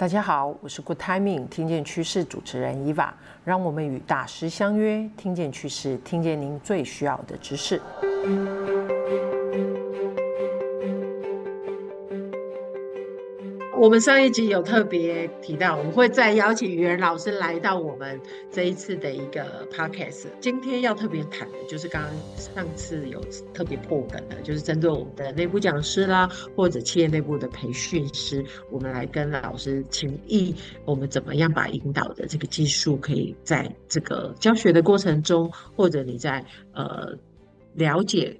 大家好，我是 Good Timing 听见趋势主持人伊娃，让我们与大师相约，听见趋势，听见您最需要的知识。我们上一集有特别提到，我们会再邀请语言老师来到我们这一次的一个 podcast。今天要特别谈的就是刚刚上次有特别破梗的，就是针对我们的内部讲师啦，或者企业内部的培训师，我们来跟老师请益，我们怎么样把引导的这个技术，可以在这个教学的过程中，或者你在呃了解。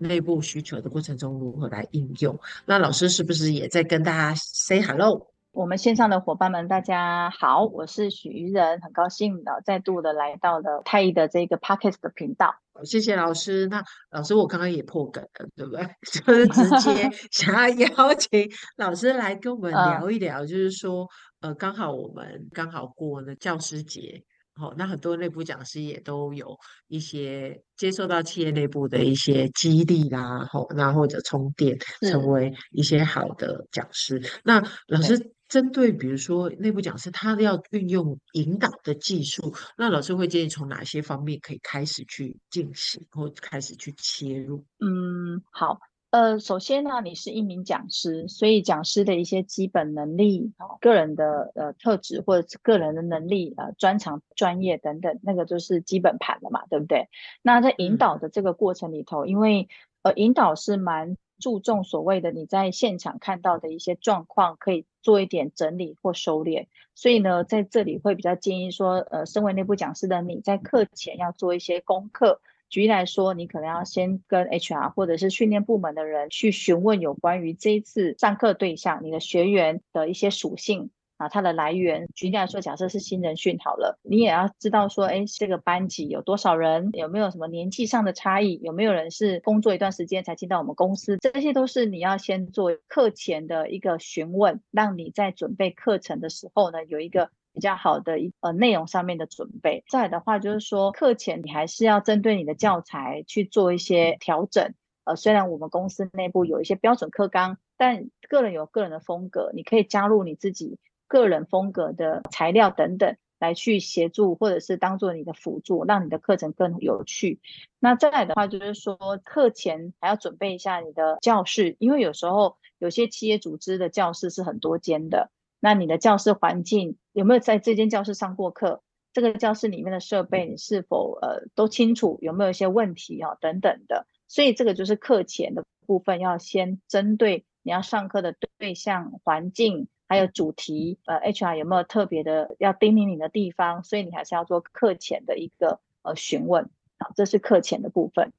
内部需求的过程中如何来应用？那老师是不是也在跟大家 say hello？我们线上的伙伴们，大家好，我是许瑜人，很高兴的再度的来到了太毅的这个 Podcast 的频道。谢谢老师。那老师，我刚刚也破梗了，对不对？就是直接 想要邀请老师来跟我们聊一聊，就是说，呃，刚好我们刚好过了教师节。好，那很多内部讲师也都有一些接受到企业内部的一些激励啦，好，那或者充电，成为一些好的讲师。那老师针对比如说内部讲师，他要运用引导的技术，那老师会建议从哪些方面可以开始去进行，或开始去切入？嗯，好。呃，首先呢，你是一名讲师，所以讲师的一些基本能力、哦、个人的呃特质或者是个人的能力、呃专长、专业等等，那个就是基本盘了嘛，对不对？那在引导的这个过程里头，嗯、因为呃引导是蛮注重所谓的你在现场看到的一些状况，可以做一点整理或收敛，所以呢，在这里会比较建议说，呃，身为内部讲师的你在课前要做一些功课。举例来说，你可能要先跟 HR 或者是训练部门的人去询问有关于这一次上课对象，你的学员的一些属性啊，它的来源。举例来说，假设是新人训好了，你也要知道说，哎，这个班级有多少人，有没有什么年纪上的差异，有没有人是工作一段时间才进到我们公司，这些都是你要先做课前的一个询问，让你在准备课程的时候呢，有一个。比较好的一呃内容上面的准备，再来的话就是说，课前你还是要针对你的教材去做一些调整。呃，虽然我们公司内部有一些标准课纲，但个人有个人的风格，你可以加入你自己个人风格的材料等等，来去协助或者是当做你的辅助，让你的课程更有趣。那再来的话就是说，课前还要准备一下你的教室，因为有时候有些企业组织的教室是很多间的。那你的教室环境有没有在这间教室上过课？这个教室里面的设备你是否呃都清楚？有没有一些问题啊？等等的。所以这个就是课前的部分，要先针对你要上课的对象、环境还有主题，呃，HR 有没有特别的要叮咛你的地方？所以你还是要做课前的一个呃询问啊，这是课前的部分。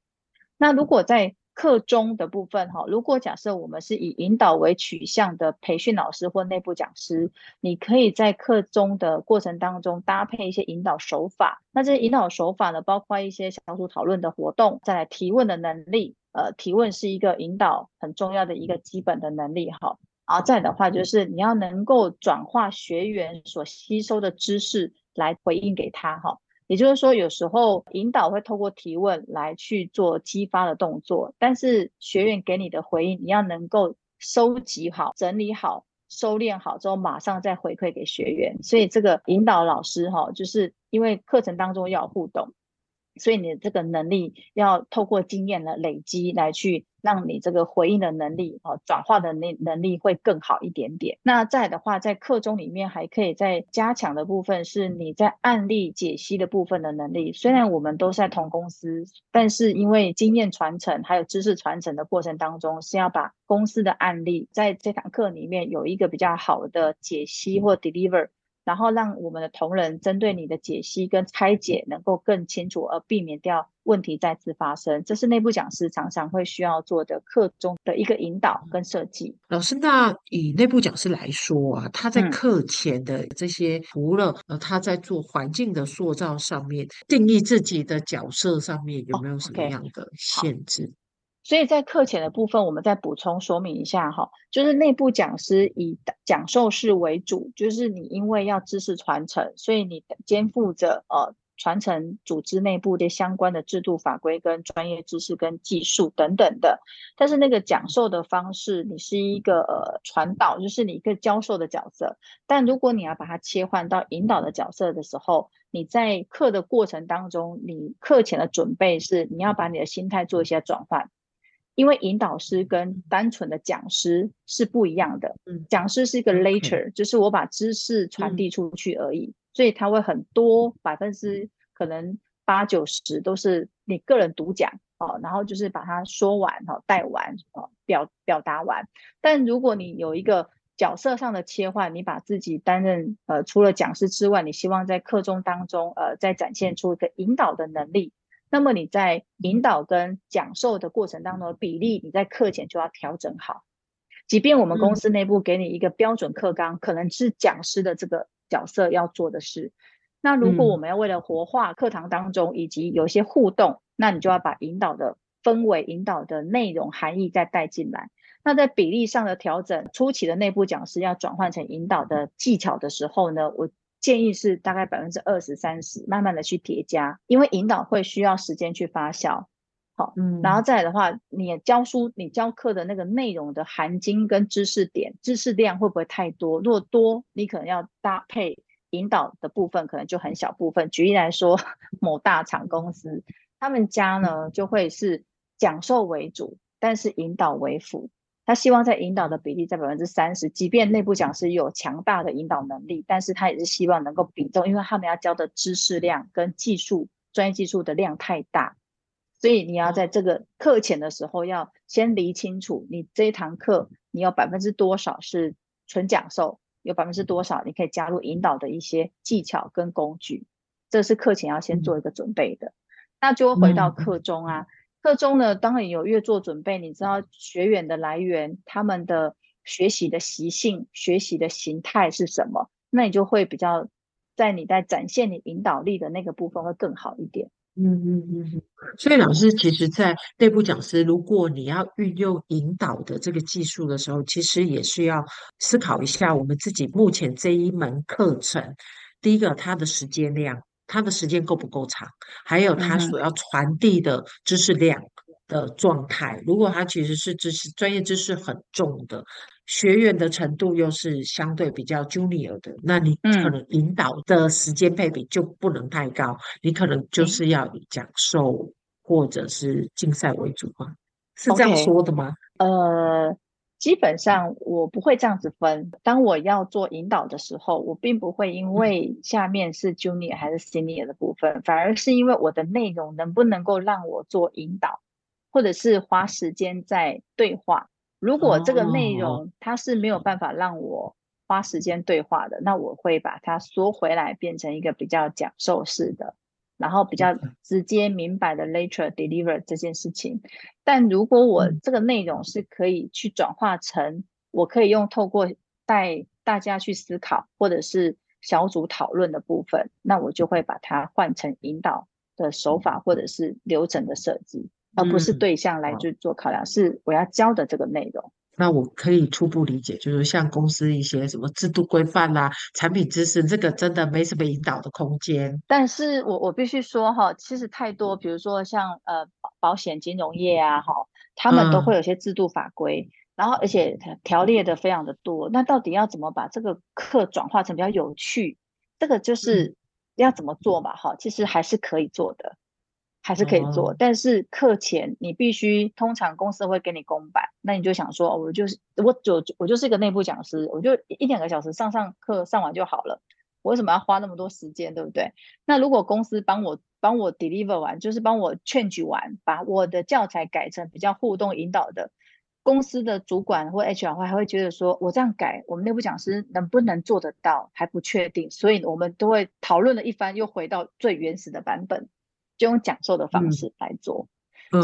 那如果在课中的部分哈，如果假设我们是以引导为取向的培训老师或内部讲师，你可以在课中的过程当中搭配一些引导手法。那这些引导手法呢，包括一些小组讨论的活动，再来提问的能力。呃，提问是一个引导很重要的一个基本的能力哈。然后再的话，就是你要能够转化学员所吸收的知识来回应给他哈。也就是说，有时候引导会透过提问来去做激发的动作，但是学员给你的回应，你要能够收集好、整理好、收敛好之后，马上再回馈给学员。所以这个引导老师哈，就是因为课程当中要互动，所以你的这个能力要透过经验的累积来去。让你这个回应的能力哦，转化的能能力会更好一点点。那再的话，在课中里面还可以再加强的部分是你在案例解析的部分的能力。虽然我们都是在同公司，但是因为经验传承还有知识传承的过程当中，是要把公司的案例在这堂课里面有一个比较好的解析或 deliver。然后让我们的同仁针对你的解析跟拆解能够更清楚，而避免掉问题再次发生。这是内部讲师常常会需要做的课中的一个引导跟设计。老师，那以内部讲师来说啊，他在课前的这些，嗯、除了呃他在做环境的塑造上面，定义自己的角色上面有没有什么样的限制？哦 okay 所以在课前的部分，我们再补充说明一下哈，就是内部讲师以讲授式为主，就是你因为要知识传承，所以你肩负着呃传承组织内部的相关的制度法规跟专业知识跟技术等等的。但是那个讲授的方式，你是一个呃传导，就是你一个教授的角色。但如果你要把它切换到引导的角色的时候，你在课的过程当中，你课前的准备是你要把你的心态做一些转换。因为引导师跟单纯的讲师是不一样的，嗯，讲师是一个 later，嗯，就是我把知识传递出去而已，嗯，所以他会很多百分之可能八九十都是你个人独讲哦，然后就是把它说完哦，带完哦，表表达完。但如果你有一个角色上的切换，你把自己担任呃除了讲师之外，你希望在课中当中呃再展现出一个引导的能力。那么你在引导跟讲授的过程当中的比例，你在课前就要调整好。即便我们公司内部给你一个标准课纲，可能是讲师的这个角色要做的事。那如果我们要为了活化课堂当中以及有一些互动，那你就要把引导的氛围、引导的内容含义再带进来。那在比例上的调整，初期的内部讲师要转换成引导的技巧的时候呢，我。建议是大概百分之二十三十，慢慢的去叠加，因为引导会需要时间去发酵。好，嗯，然后再来的话，你教书、你教课的那个内容的含金跟知识点、知识量会不会太多？如果多，你可能要搭配引导的部分，可能就很小部分。举例来说，某大厂公司，他们家呢就会是讲授为主，但是引导为辅。他希望在引导的比例在百分之三十，即便内部讲师有强大的引导能力，但是他也是希望能够比重，因为他们要教的知识量跟技术、专业技术的量太大，所以你要在这个课前的时候要先理清楚，你这一堂课你有百分之多少是纯讲授，有百分之多少你可以加入引导的一些技巧跟工具，这是课前要先做一个准备的。那就回到课中啊。课中呢，当然有越做准备，你知道学员的来源，他们的学习的习性、学习的形态是什么，那你就会比较在你在展现你引导力的那个部分会更好一点。嗯嗯嗯嗯。所以老师，其实，在内部讲师，如果你要运用引导的这个技术的时候，其实也是要思考一下我们自己目前这一门课程，第一个它的时间量。他的时间够不够长？还有他所要传递的知识量的状态。嗯、如果他其实是知识专业知识很重的，学员的程度又是相对比较 junior 的，那你可能引导的时间配比就不能太高。嗯、你可能就是要以讲授或者是竞赛为主吗？是这样说的吗？Okay. 呃。基本上我不会这样子分。当我要做引导的时候，我并不会因为下面是 junior 还是 senior 的部分，反而是因为我的内容能不能够让我做引导，或者是花时间在对话。如果这个内容它是没有办法让我花时间对话的，那我会把它缩回来，变成一个比较讲授式的。然后比较直接明白的 lecture deliver 这件事情，但如果我这个内容是可以去转化成，我可以用透过带大家去思考，或者是小组讨论的部分，那我就会把它换成引导的手法或者是流程的设计，而不是对象来去做考量，是我要教的这个内容。那我可以初步理解，就是像公司一些什么制度规范啦、产品知识，这个真的没什么引导的空间。但是我我必须说哈，其实太多，比如说像呃保险金融业啊，哈，他们都会有些制度法规，嗯、然后而且条列的非常的多。那到底要怎么把这个课转化成比较有趣？这个就是要怎么做嘛？哈、嗯，其实还是可以做的。还是可以做，哦、但是课前你必须，通常公司会给你公版，那你就想说，我就是我就我就是一个内部讲师，我就一两个小时上上课上完就好了，我为什么要花那么多时间，对不对？那如果公司帮我帮我 deliver 完，就是帮我 change 完，把我的教材改成比较互动引导的，公司的主管或 HR 会还会觉得说，我这样改，我们内部讲师能不能做得到还不确定，所以我们都会讨论了一番，又回到最原始的版本。就用讲授的方式来做，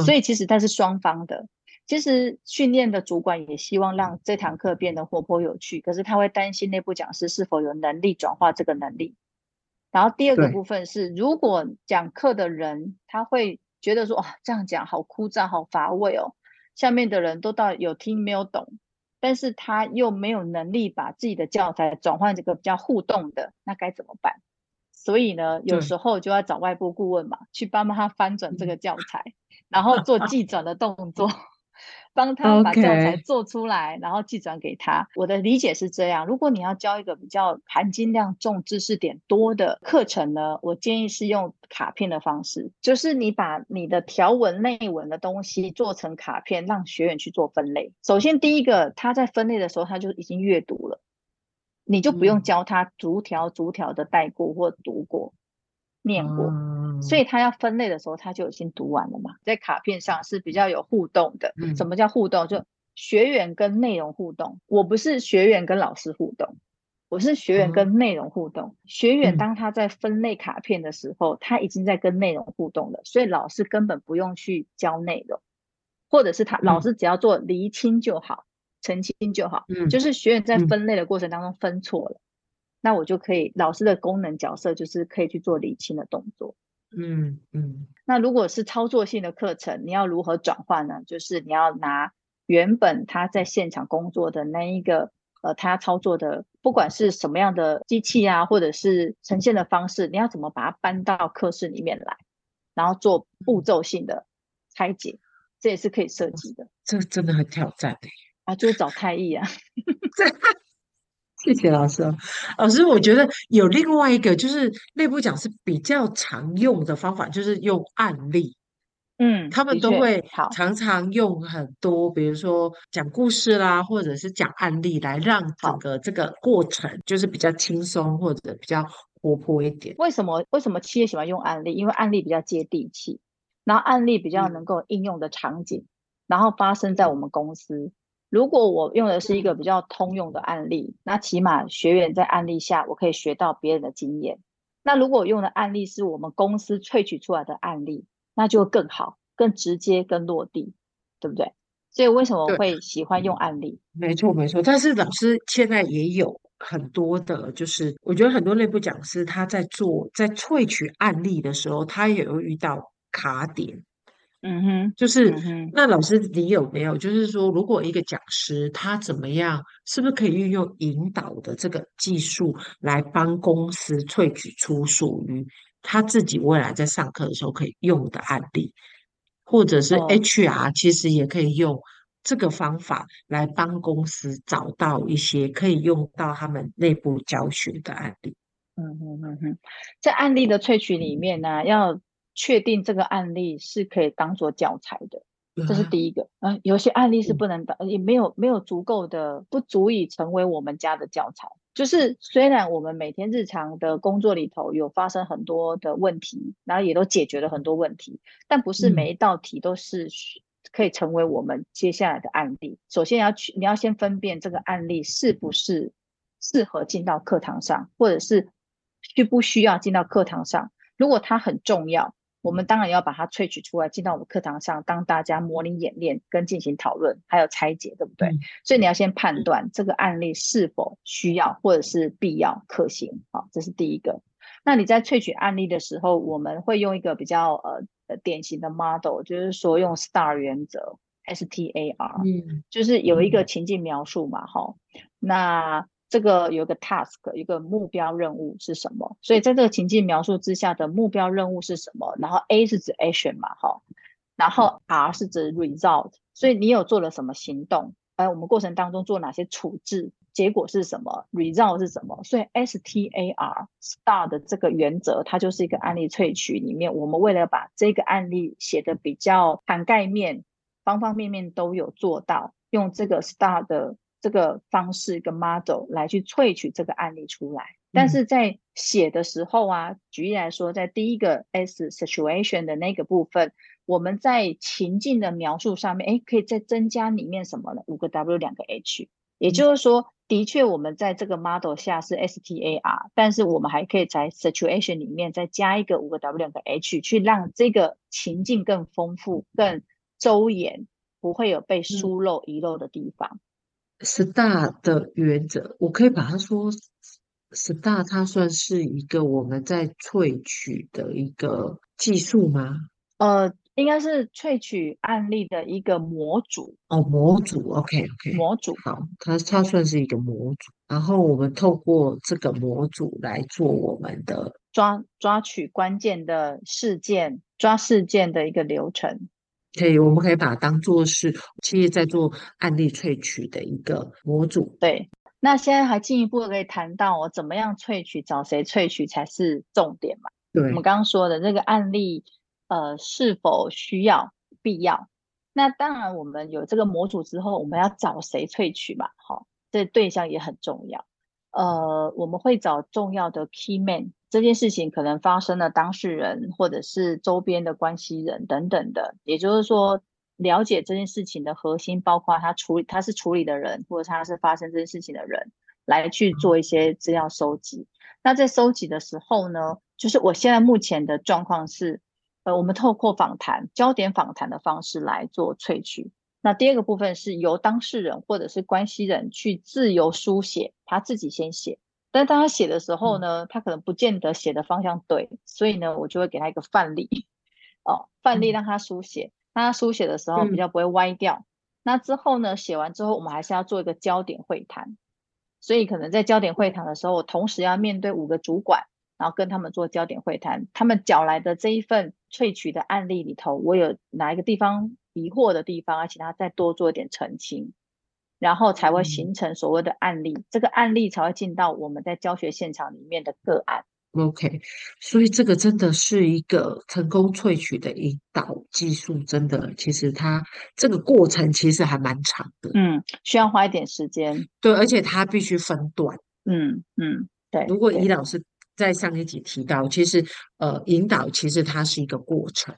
所以其实它是双方的。其实训练的主管也希望让这堂课变得活泼有趣，可是他会担心内部讲师是否有能力转化这个能力。然后第二个部分是，如果讲课的人他会觉得说，哇，这样讲好枯燥、好乏味哦，下面的人都到有听没有懂，但是他又没有能力把自己的教材转换这个比较互动的，那该怎么办？所以呢，有时候就要找外部顾问嘛，去帮帮他翻转这个教材，然后做记转的动作。帮他把教材做出来，Okay. 然后记转给他。我的理解是这样：如果你要教一个比较含金量重、知识点多的课程呢，我建议是用卡片的方式，就是你把你的条文内文的东西做成卡片，让学员去做分类。首先，第一个，他在分类的时候他就已经阅读了，你就不用教他逐条逐条的带过或读过。念过，所以他要分类的时候，他就已经读完了嘛。在卡片上是比较有互动的。什么叫互动？就学员跟内容互动。我不是学员跟老师互动，我是学员跟内容互动。学员当他在分类卡片的时候，他已经在跟内容互动了，所以老师根本不用去教内容，或者是他老师只要做厘清就好，澄清就好。嗯就是学员在分类的过程当中分错了。那我就可以，老师的功能角色就是可以去做理清的动作。嗯嗯。那如果是操作性的课程，你要如何转换呢？就是你要拿原本他在现场工作的那一个，呃，他操作的，不管是什么样的机器啊，或者是呈现的方式，你要怎么把它搬到课室里面来，然后做步骤性的拆解，这也是可以设计的。这真的很挑战的啊，就是找太艺啊。谢谢老师。老师，我觉得有另外一个，就是内部讲是比较常用的方法，就是用案例。嗯，他们都会常常用很多，比如说讲故事啦，或者是讲案例，来让整个这个过程就是比较轻松或者比较活泼一点。为什么？为什么企业喜欢用案例？因为案例比较接地气，然后案例比较能够应用的场景，嗯、然后发生在我们公司。如果我用的是一个比较通用的案例，那起码学员在案例下，我可以学到别人的经验。那如果我用的案例是我们公司萃取出来的案例，那就更好、更直接、更落地，对不对？所以为什么会喜欢用案例？没错，没错。但是老师现在也有很多的，就是我觉得很多内部讲师他在做在萃取案例的时候，他也有遇到卡点。嗯哼，就是、嗯、那老师，你有没有就是说，如果一个讲师他怎么样，是不是可以运用引导的这个技术来帮公司萃取出属于他自己未来在上课的时候可以用的案例，或者是 HR 其实也可以用这个方法来帮公司找到一些可以用到他们内部教学的案例？嗯哼嗯哼，在案例的萃取里面呢，要。确定这个案例是可以当做教材的，这是第一个。嗯、呃，有些案例是不能当，也没有没有足够的，不足以成为我们家的教材。就是虽然我们每天日常的工作里头有发生很多的问题，然后也都解决了很多问题，但不是每一道题都是可以成为我们接下来的案例。首先要去，你要先分辨这个案例是不是适合进到课堂上，或者是需不需要进到课堂上。如果它很重要。我们当然要把它萃取出来，进到我们课堂上，当大家模拟演练跟进行讨论，还有拆解，对不对？嗯、所以你要先判断这个案例是否需要或者是必要可行，好，这是第一个。那你在萃取案例的时候，我们会用一个比较呃典型的 model，就是说用 STAR 原则，S T A R，嗯，就是有一个情境描述嘛，哈、嗯，那。这个有个 task，一个目标任务是什么？所以在这个情境描述之下的目标任务是什么？然后 A 是指 action 嘛，哈，然后 R 是指 result，所以你有做了什么行动？哎，我们过程当中做哪些处置？结果是什么？result 是什么？所以 STAR STAR 的这个原则，它就是一个案例萃取里面，我们为了把这个案例写的比较涵盖面，方方面面都有做到，用这个 STAR 的。这个方式一个 model 来去萃取这个案例出来，但是在写的时候啊，嗯、举例来说，在第一个 S situation 的那个部分，我们在情境的描述上面，哎，可以再增加里面什么呢？五个 W 两个 H，也就是说，的确我们在这个 model 下是 STAR，但是我们还可以在 situation 里面再加一个五个 W 两个 H，去让这个情境更丰富、更周延，不会有被疏漏遗漏的地方。STAR 的原则，我可以把它说，STAR 它算是一个我们在萃取的一个技术吗？呃，应该是萃取案例的一个模组。哦，模组，OK OK，模组，好，它它算是一个模组，然后我们透过这个模组来做我们的抓抓取关键的事件，抓事件的一个流程，可以，我们可以把它当做是企业在做案例萃取的一个模组。对，那现在还进一步可以谈到我怎么样萃取，找谁萃取才是重点嘛？对，我们刚刚说的这个案例。呃，是否需要必要？那当然，我们有这个模组之后，我们要找谁萃取嘛？好，这对象也很重要。呃，我们会找重要的 key man，这件事情可能发生了当事人或者是周边的关系人等等的，也就是说，了解这件事情的核心，包括他处理他是处理的人，或者他是发生这件事情的人，来去做一些资料收集。那在收集的时候呢，就是我现在目前的状况是。呃，我们透过访谈、焦点访谈的方式来做萃取。那第二个部分是由当事人或者是关系人去自由书写，他自己先写。但当他写的时候呢，他可能不见得写的方向对，所以呢，我就会给他一个范例，哦，范例让他书写。那他书写的时候比较不会歪掉。那之后呢，写完之后，我们还是要做一个焦点会谈。所以可能在焦点会谈的时候，我同时要面对五个主管。然后跟他们做焦点会谈，他们缴来的这一份萃取的案例里头，我有哪一个地方疑惑的地方，而且他再多做一点澄清，然后才会形成所谓的案例，嗯、这个案例才会进到我们在教学现场里面的个案。OK，所以这个真的是一个成功萃取的引导技术，真的，其实它这个过程其实还蛮长的，嗯，需要花一点时间，对，而且它必须分段，嗯嗯，对。如果以老师。在上一集提到，其实呃，引导其实它是一个过程，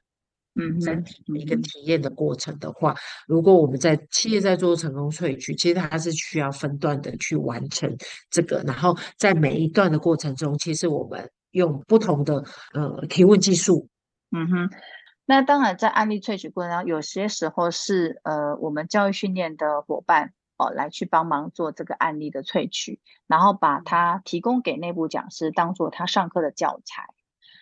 嗯，整体一个体验的过程的话，如果我们在企业在做成功萃取，其实它是需要分段的去完成这个，然后在每一段的过程中，其实我们用不同的呃提问技术，嗯哼，那当然在案例萃取过程中，有些时候是呃我们教育训练的伙伴。哦，来去帮忙做这个案例的萃取，然后把它提供给内部讲师，当做他上课的教材。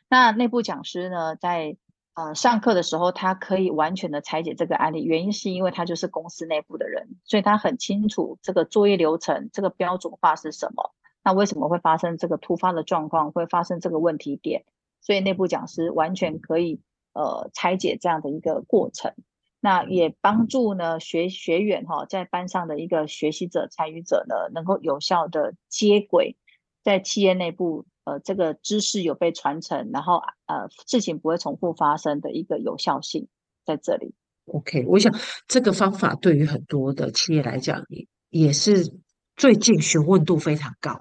那内部讲师呢，在呃上课的时候，他可以完全的拆解这个案例，原因是因为他就是公司内部的人，所以他很清楚这个作业流程，这个标准化是什么。那为什么会发生这个突发的状况，会发生这个问题点？所以内部讲师完全可以呃拆解这样的一个过程。那也帮助呢学学员哈，在班上的一个学习者参与者呢，能够有效的接轨，在企业内部呃这个知识有被传承，然后呃事情不会重复发生的一个有效性在这里。OK，我想这个方法对于很多的企业来讲也也是最近询问度非常高。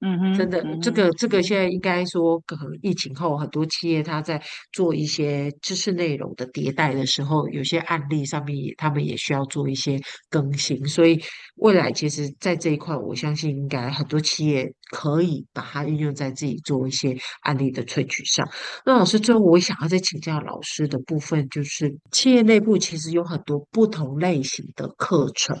嗯哼，真的，嗯、这个这个现在应该说，可能疫情后很多企业它在做一些知识内容的迭代的时候，有些案例上面也他们也需要做一些更新。所以未来其实，在这一块，我相信应该很多企业可以把它运用在自己做一些案例的萃取上。那老师，最后我想要再请教老师的部分，就是企业内部其实有很多不同类型的课程。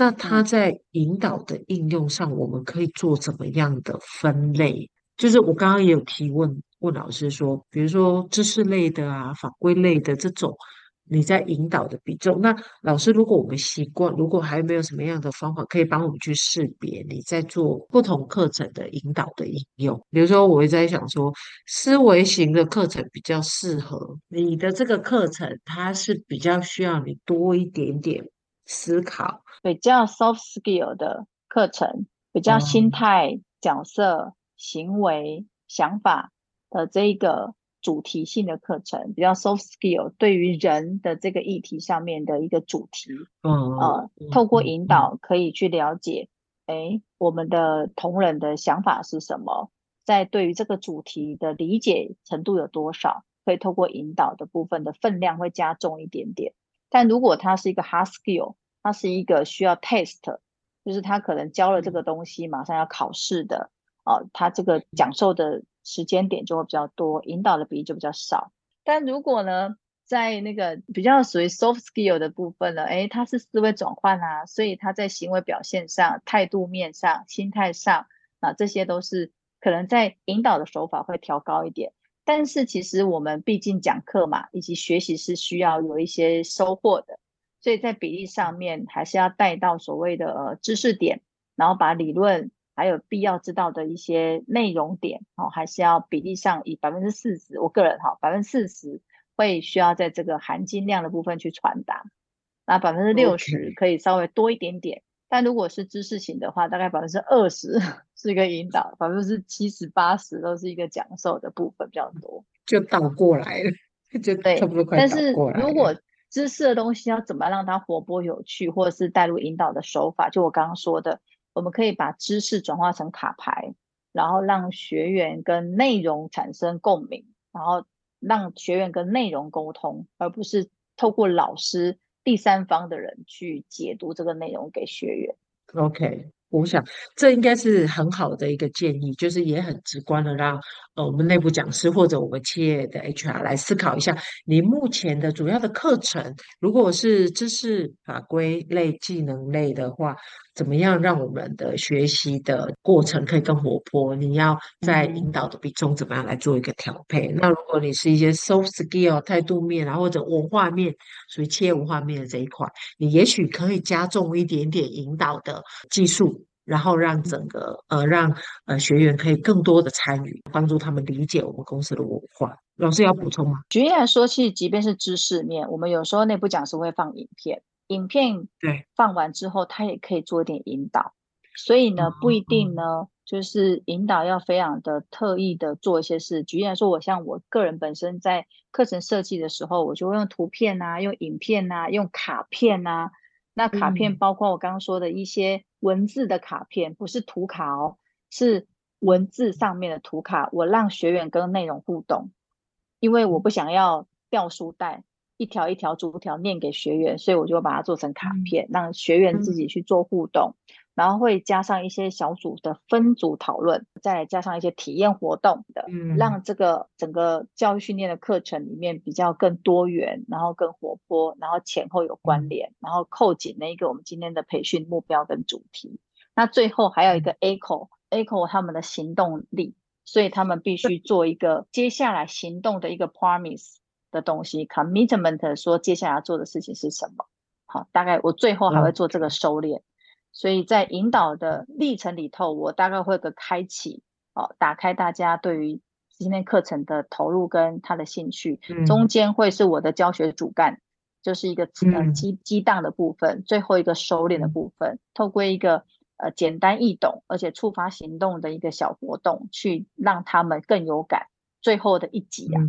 那它在引导的应用上，我们可以做怎么样的分类？就是我刚刚也有提问问老师说，比如说知识类的啊、法规类的这种，你在引导的比重。那老师，如果我们习惯，如果还没有什么样的方法可以帮我们去识别你在做不同课程的引导的应用，比如说，我会在想说，思维型的课程比较适合你的这个课程，它是比较需要你多一点点思考。比较 soft skill 的课程，比较心态、嗯、角色、行为、想法的这一个主题性的课程，比较 soft skill 对于人的这个议题上面的一个主题，嗯呃，透过引导可以去了解，哎，我们的同仁的想法是什么，在对于这个主题的理解程度有多少，可以透过引导的部分的分量会加重一点点。但如果它是一个 hard skill，它是一个需要 test，就是他可能教了这个东西，马上要考试的，哦，他这个讲授的时间点就会比较多，引导的比例就比较少。但如果呢，在那个比较属于 soft skill 的部分呢，诶，他是思维转换啊，所以他在行为表现上、态度面上、心态上啊，这些都是可能在引导的手法会调高一点。但是其实我们毕竟讲课嘛，以及学习是需要有一些收获的，所以在比例上面还是要带到所谓的呃知识点，然后把理论还有必要知道的一些内容点，哦，还是要比例上以百分之四十，我个人哈百分之四十会需要在这个含金量的部分去传达，那百分之六十可以稍微多一点点。但如果是知识型的话，大概百分之二十 是一个引导，百分之七十八十都是一个讲授的部分比较多，就倒过来了，就差不多快。但是如果知识的东西要怎么让它活泼有趣，或者是带入引导的手法，就我刚刚说的，我们可以把知识转化成卡牌，然后让学员跟内容产生共鸣，然后让学员跟内容沟通，而不是透过老师。第三方的人去解读这个内容给学员。OK，我想这应该是很好的一个建议，就是也很直观的让呃我们内部讲师或者我们企业的 HR 来思考一下，你目前的主要的课程，如果是知识法规类、技能类的话。怎么样让我们的学习的过程可以更活泼？你要在引导的比重怎么样来做一个调配？嗯、那如果你是一些 soft skill 态度面啊，或者文化面，属于企业文化面的这一块，你也许可以加重一点点引导的技术，然后让整个呃让呃学员可以更多的参与，帮助他们理解我们公司的文化。老师要补充吗？举例来说，其实即便是知识面，我们有时候内部讲师会放影片。影片对放完之后，他也可以做一点引导，所以呢，不一定呢，就是引导要非常的特意的做一些事。举例来说，我像我个人本身在课程设计的时候，我就会用图片啊，用影片啊，用卡片啊。那卡片包括我刚刚说的一些文字的卡片，不是图卡哦，是文字上面的图卡。我让学员跟内容互动，因为我不想要掉书袋。一条一条逐条念给学员，所以我就把它做成卡片，让学员自己去做互动，然后会加上一些小组的分组讨论，再加上一些体验活动的，让这个整个教育训练的课程里面比较更多元，然后更活泼，然后前后有关联，然后扣紧那一个我们今天的培训目标跟主题。那最后还有一个 echo，echo 他们的行动力，所以他们必须做一个接下来行动的一个 promise。的东西，commitment 说接下来要做的事情是什么？好，大概我最后还会做这个收敛，所以在引导的历程里头，我大概会有个开启，哦，打开大家对于今天课程的投入跟他的兴趣，中间会是我的教学主干，就是一个呃激激荡的部分，最后一个收敛的部分，透过一个呃简单易懂而且触发行动的一个小活动，去让他们更有感，最后的一集啊。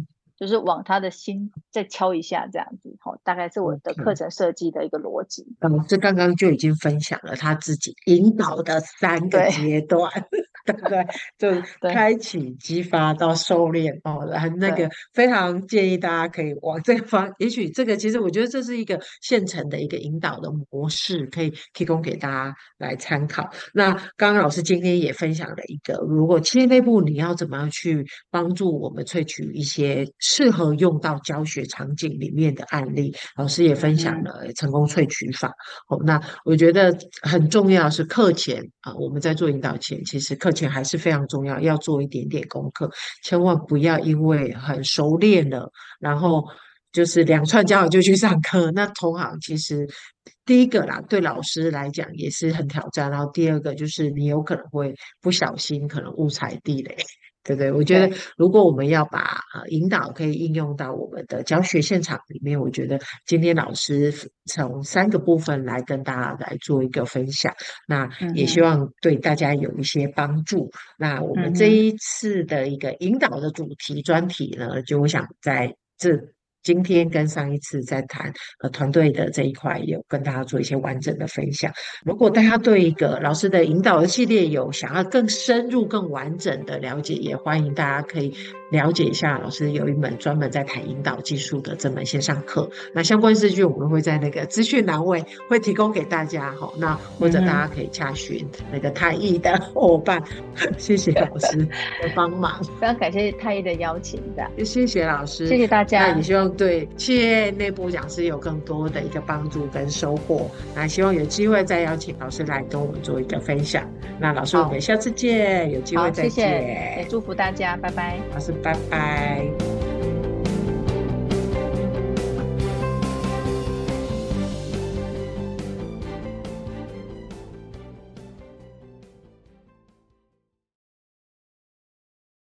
就是往他的心再敲一下，这样子，好，大概是我的课程设计的一个逻辑。老师刚刚就已经分享了他自己引导的三个阶段，对不对？就开启、激发到收敛哦，然后那个非常建议大家可以往这个方。也许这个其实我觉得这是一个现成的一个引导的模式，可以提供给大家来参考。那刚刚老师今天也分享了一个，如果企业内部你要怎么样去帮助我们萃取一些。适合用到教学场景里面的案例，老师也分享了成功萃取法。嗯、哦，那我觉得很重要是课前啊，我们在做引导前，其实课前还是非常重要，要做一点点功课，千万不要因为很熟练了，然后就是两串教好就去上课。那同行其实第一个啦，对老师来讲也是很挑战，然后第二个就是你有可能会不小心可能误踩地雷。对对，我觉得如果我们要把呃引导可以应用到我们的教学现场里面，我觉得今天老师从三个部分来跟大家来做一个分享，那也希望对大家有一些帮助。嗯、那我们这一次的一个引导的主题专题呢，就我想在这。今天跟上一次在谈呃团队的这一块，有跟大家做一些完整的分享。如果大家对一个老师的引导的系列有想要更深入、更完整的了解，也欢迎大家可以了解一下老师有一门专门在谈引导技术的这门线上课。那相关资讯我们会在那个资讯栏位会提供给大家哈。那或者大家可以洽询那个太艺的伙伴。谢谢老师的帮忙，非常感谢太艺的邀请的，谢谢老师，谢谢大家，那也希望。对企业内部讲师有更多的一个帮助跟收获。那希望有机会再邀请老师来跟我们做一个分享。那老师，我们下次见，有机会再见。谢谢，也祝福大家，拜拜。老师，拜拜。